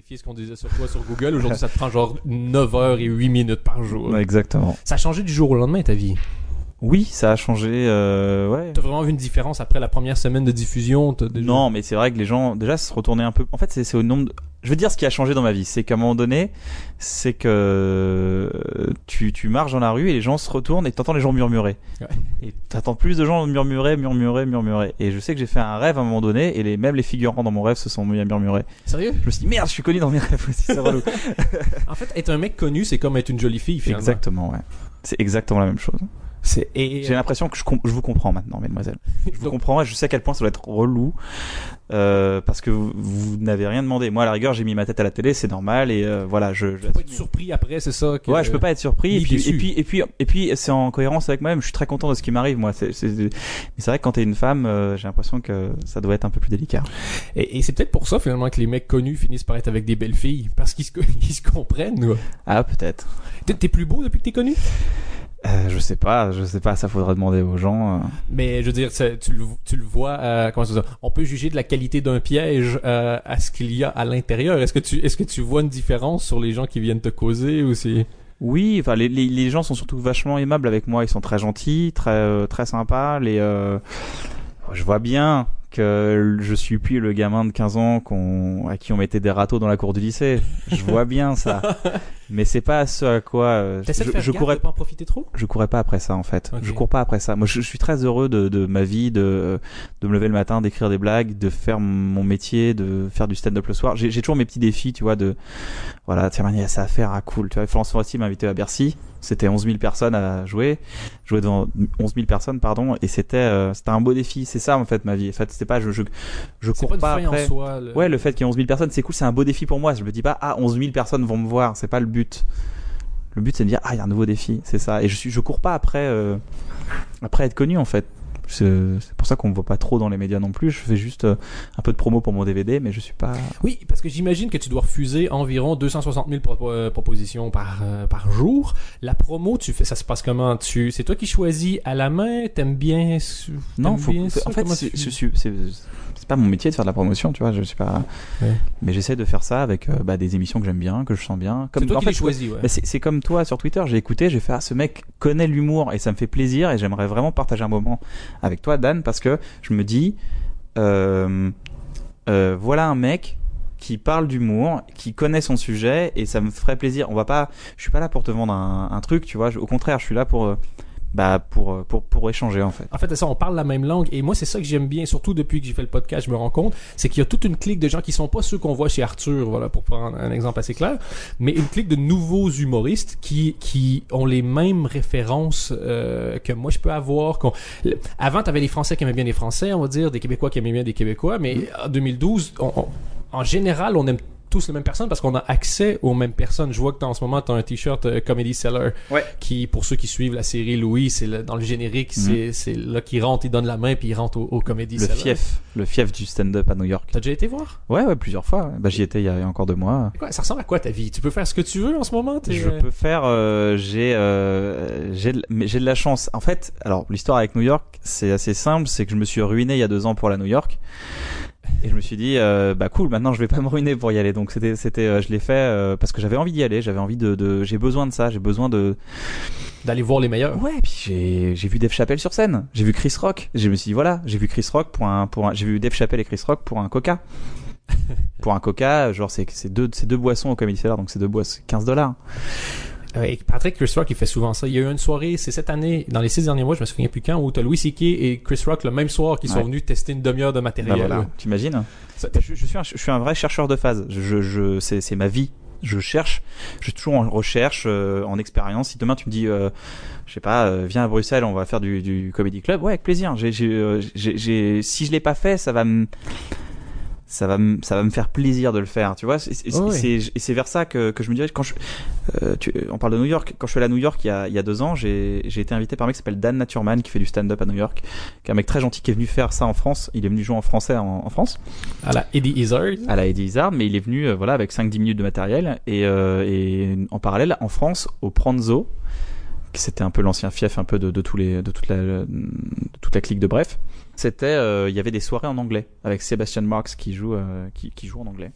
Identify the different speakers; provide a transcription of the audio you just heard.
Speaker 1: vérifier ce qu'on disait sur toi sur Google. Aujourd'hui, ça te prend genre 9 heures et 8 minutes par jour.
Speaker 2: Exactement.
Speaker 1: Ça a changé du jour au lendemain ta vie?
Speaker 2: Oui, ça a changé. Euh, ouais.
Speaker 1: T'as vraiment vu une différence après la première semaine de diffusion? Déjà-
Speaker 2: Non, mais c'est vrai que les gens déjà se retournaient un peu. En fait, c'est au nombre. de- Je veux dire ce qui a changé dans ma vie, c'est qu'à un moment donné, c'est que tu, tu marches dans la rue et les gens se retournent et t'entends les gens murmurer.
Speaker 1: Ouais.
Speaker 2: Et t'entends plus de gens murmurer, murmurer, murmurer. Et je sais que j'ai fait un rêve à un moment donné et les, même les figurants dans mon rêve se sont mis à murmurer.
Speaker 1: Sérieux?
Speaker 2: Je me suis dit merde, je suis connu dans mes rêves aussi, c'est relou.
Speaker 1: En fait, être un mec connu, c'est comme être une jolie fille finalement.
Speaker 2: exactement, ouais. C'est exactement la même chose.
Speaker 1: C'est et
Speaker 2: J'ai l'impression que je, com- je vous comprends maintenant, mesdemoiselles. Je vous
Speaker 1: Donc-
Speaker 2: comprends je sais à quel point ça doit être relou euh, parce que vous, vous n'avez rien demandé. Moi, à la rigueur, j'ai mis ma tête à la télé, c'est normal et euh, voilà, je. je
Speaker 1: faut pas être surpris après, c'est ça. Que...
Speaker 2: Ouais, je peux pas être surpris. Et puis, et puis, et puis, et puis, c'est en cohérence avec moi-même. Je suis très content de ce qui m'arrive, moi. C'est, c'est- mais c'est vrai que quand t'es une femme, euh, j'ai l'impression que ça doit être un peu plus délicat.
Speaker 1: Et, et c'est peut-être pour ça finalement que les mecs connus finissent par être avec des belles filles parce qu'ils se, ils se comprennent. quoi.
Speaker 2: Ah, peut-être.
Speaker 1: T'es, t'es plus beau depuis que t'es connu?
Speaker 2: Euh, je sais pas, je sais pas. Ça faudra demander aux gens. euh.
Speaker 1: Mais je veux dire, tu le, tu le vois. euh, comment ça? On peut juger de la qualité d'un piège à ce qu'il y a à l'intérieur. Est-ce que tu, est-ce que tu vois une différence sur les gens qui viennent te causer ou c'est?
Speaker 2: Oui, enfin les, les, les gens sont surtout vachement aimables avec moi, ils sont très gentils, très très sympas. Les je vois bien que je suis plus le gamin de 15 ans qu'on à qui on mettait des râteaux dans la cour du lycée. Je vois bien ça. Mais c'est pas ce à quoi euh,
Speaker 1: T'essaies de
Speaker 2: je,
Speaker 1: faire
Speaker 2: je courais
Speaker 1: de pas en profiter trop?
Speaker 2: Je courais pas après ça en fait.
Speaker 1: Ok.
Speaker 2: Je cours pas après ça. Moi je, je suis très heureux de, de ma vie, de, de me lever le matin, d'écrire des blagues, de faire mon métier, de faire du stand-up le soir. J'ai toujours mes petits défis, tu vois, de voilà, tiens, il y a ça à faire, ah cool. Tu vois, Florence Foresti m'a invité à Bercy. C'était 11 000 personnes à jouer. Jouer devant 11 000 personnes, pardon. Et c'était euh, c'était un beau défi. C'est ça en fait ma vie. En fait, c'était pas je je, je cours
Speaker 1: pas
Speaker 2: pas, après.
Speaker 1: en soi. le-
Speaker 2: Ouais, le fait qu'il y ait 11 000 personnes, c'est cool, c'est un beau défi pour moi. Je me dis pas, ah, 11 000 personnes vont me voir, c'est pas le but. Le but, c'est de dire, ah, il y a un nouveau défi, c'est ça. Et je suis, je cours pas après, euh, après être connu, en fait. C'est pour ça qu'on me voit pas trop dans les médias non plus. Je fais juste euh, un peu de promo pour mon DVD, mais je suis pas.
Speaker 1: Oui, parce que j'imagine que tu dois refuser environ 260 000 pro- euh, propositions par, euh, par jour. La promo, tu fais, ça se passe comment? Tu, C'est toi qui choisis à la main? T'aimes bien
Speaker 2: Non,
Speaker 1: bien
Speaker 2: faut-
Speaker 1: ça?
Speaker 2: en fait,
Speaker 1: tu-
Speaker 2: c'est pas mon métier de faire de la promotion, tu vois. Je suis pas.
Speaker 1: Ouais.
Speaker 2: Mais j'essaie de faire ça avec euh, bah, des émissions que j'aime bien, que je sens bien.
Speaker 1: C'est toi
Speaker 2: en
Speaker 1: qui
Speaker 2: fait,
Speaker 1: ouais.
Speaker 2: Bah, c'est comme toi sur Twitter, j'ai écouté, j'ai fait ah ce mec connaît l'humour et ça me fait plaisir et j'aimerais vraiment partager un moment avec toi Dan parce que je me dis euh, euh, voilà un mec qui parle d'humour, qui connaît son sujet et ça me ferait plaisir. On va pas, je suis pas là pour te vendre un, un truc, tu vois. au contraire, je suis là pour euh, bah pour euh, pour pour échanger en fait.
Speaker 1: En fait, ça, on parle la même langue. Et moi, c'est ça que j'aime bien, surtout depuis que j'ai fait le podcast, je me rends compte, c'est qu'il y a toute une clique de gens qui sont pas ceux qu'on voit chez Arthur, voilà, pour prendre un exemple assez clair, mais une clique de nouveaux humoristes qui, qui ont les mêmes références euh, que moi je peux avoir. qu'on- Avant, tu avais les Français qui aimaient bien les Français, on va dire, des Québécois qui aimaient bien des Québécois, mais en 2012, on- on- en général, on aime tous les mêmes personnes parce qu'on a accès aux mêmes personnes. Je vois que t'as- en ce moment, tu as un t-shirt euh, Comedy Seller
Speaker 2: Ouais.
Speaker 1: qui, pour ceux qui suivent la série Louis, c'est le- dans le générique, c'est c'est là qu'il rentre, il donne la main puis il rentre au, au Comedy
Speaker 2: Le
Speaker 1: Seller.
Speaker 2: fief, le fief du stand-up à New York.
Speaker 1: T'as déjà été voir?
Speaker 2: Ouais ouais plusieurs fois. Bah j'y étais il y a encore deux mois.
Speaker 1: Quoi, ça ressemble à quoi ta vie? Tu peux faire ce que tu veux en ce moment?
Speaker 2: Je peux faire. euh, j'ai euh, j'ai de- mais j'ai de la chance. En fait, alors l'histoire avec New York, c'est assez simple. C'est que je me suis ruiné il y a deux ans pour la New York. Et je me suis dit, euh, bah cool, maintenant je vais pas me ruiner pour y aller. Donc c'était, c'était, euh, je l'ai fait euh, parce que j'avais envie d'y aller. J'avais envie de, de j'ai besoin de ça. J'ai besoin de.
Speaker 1: D'aller voir les meilleurs.
Speaker 2: Ouais. Puis j'ai, j'ai vu Dave Chappelle sur scène. J'ai vu Chris Rock. Je me suis dit voilà, j'ai vu Chris Rock pour un, pour un, j'ai vu Dave Chappelle et Chris Rock pour un Coca. pour un Coca, genre c'est, c'est deux, c'est deux boissons au Comedy Cellar, donc c'est deux boissons, 15 dollars.
Speaker 1: Euh, et Patrick Chris Rock, il fait souvent ça. Il y a eu une soirée, c'est cette année, dans les six derniers mois, je me souviens plus quand, où t'as Louis C.K. et Chris Rock le même soir qui sont venus tester une demi-heure de matériel.
Speaker 2: Bah voilà, t'imagines
Speaker 1: Ça-
Speaker 2: je, je suis un, je suis un vrai chercheur de phase. Je, je, c'est, ma vie. Je cherche. Je suis toujours en recherche, euh, en expérience. Si demain tu me dis, euh, je sais pas, euh, viens à Bruxelles, on va faire du, du comedy club. Ouais, avec plaisir. J'ai, j'ai, euh, j'ai, j'ai- si je l'ai pas fait, ça va me, ça va me, ça va me faire plaisir de le faire. Tu vois. C'est,
Speaker 1: Oh oui.
Speaker 2: c'est- et c'est vers ça que, que je me dirais quand je, euh, tu, on parle de New York. Quand je suis allé à New York il y a, il y a deux ans, j'ai, été invité par un mec qui s'appelle Dan Naturman qui fait du stand-up à New York, qui est un mec très gentil qui est venu faire ça en France. Il est venu jouer en français en, en France
Speaker 1: À la Eddie Izzard.
Speaker 2: à la Eddie Izzard, mais il est venu euh, voilà avec 5-10 minutes de matériel et, euh, et en parallèle en France au Pranzo, c'était un peu l'ancien fief un peu de, de tous les de toute la de toute la clique de bref. C'était euh, il y avait des soirées en anglais avec Sébastien Marx qui joue euh, qui, qui joue en anglais.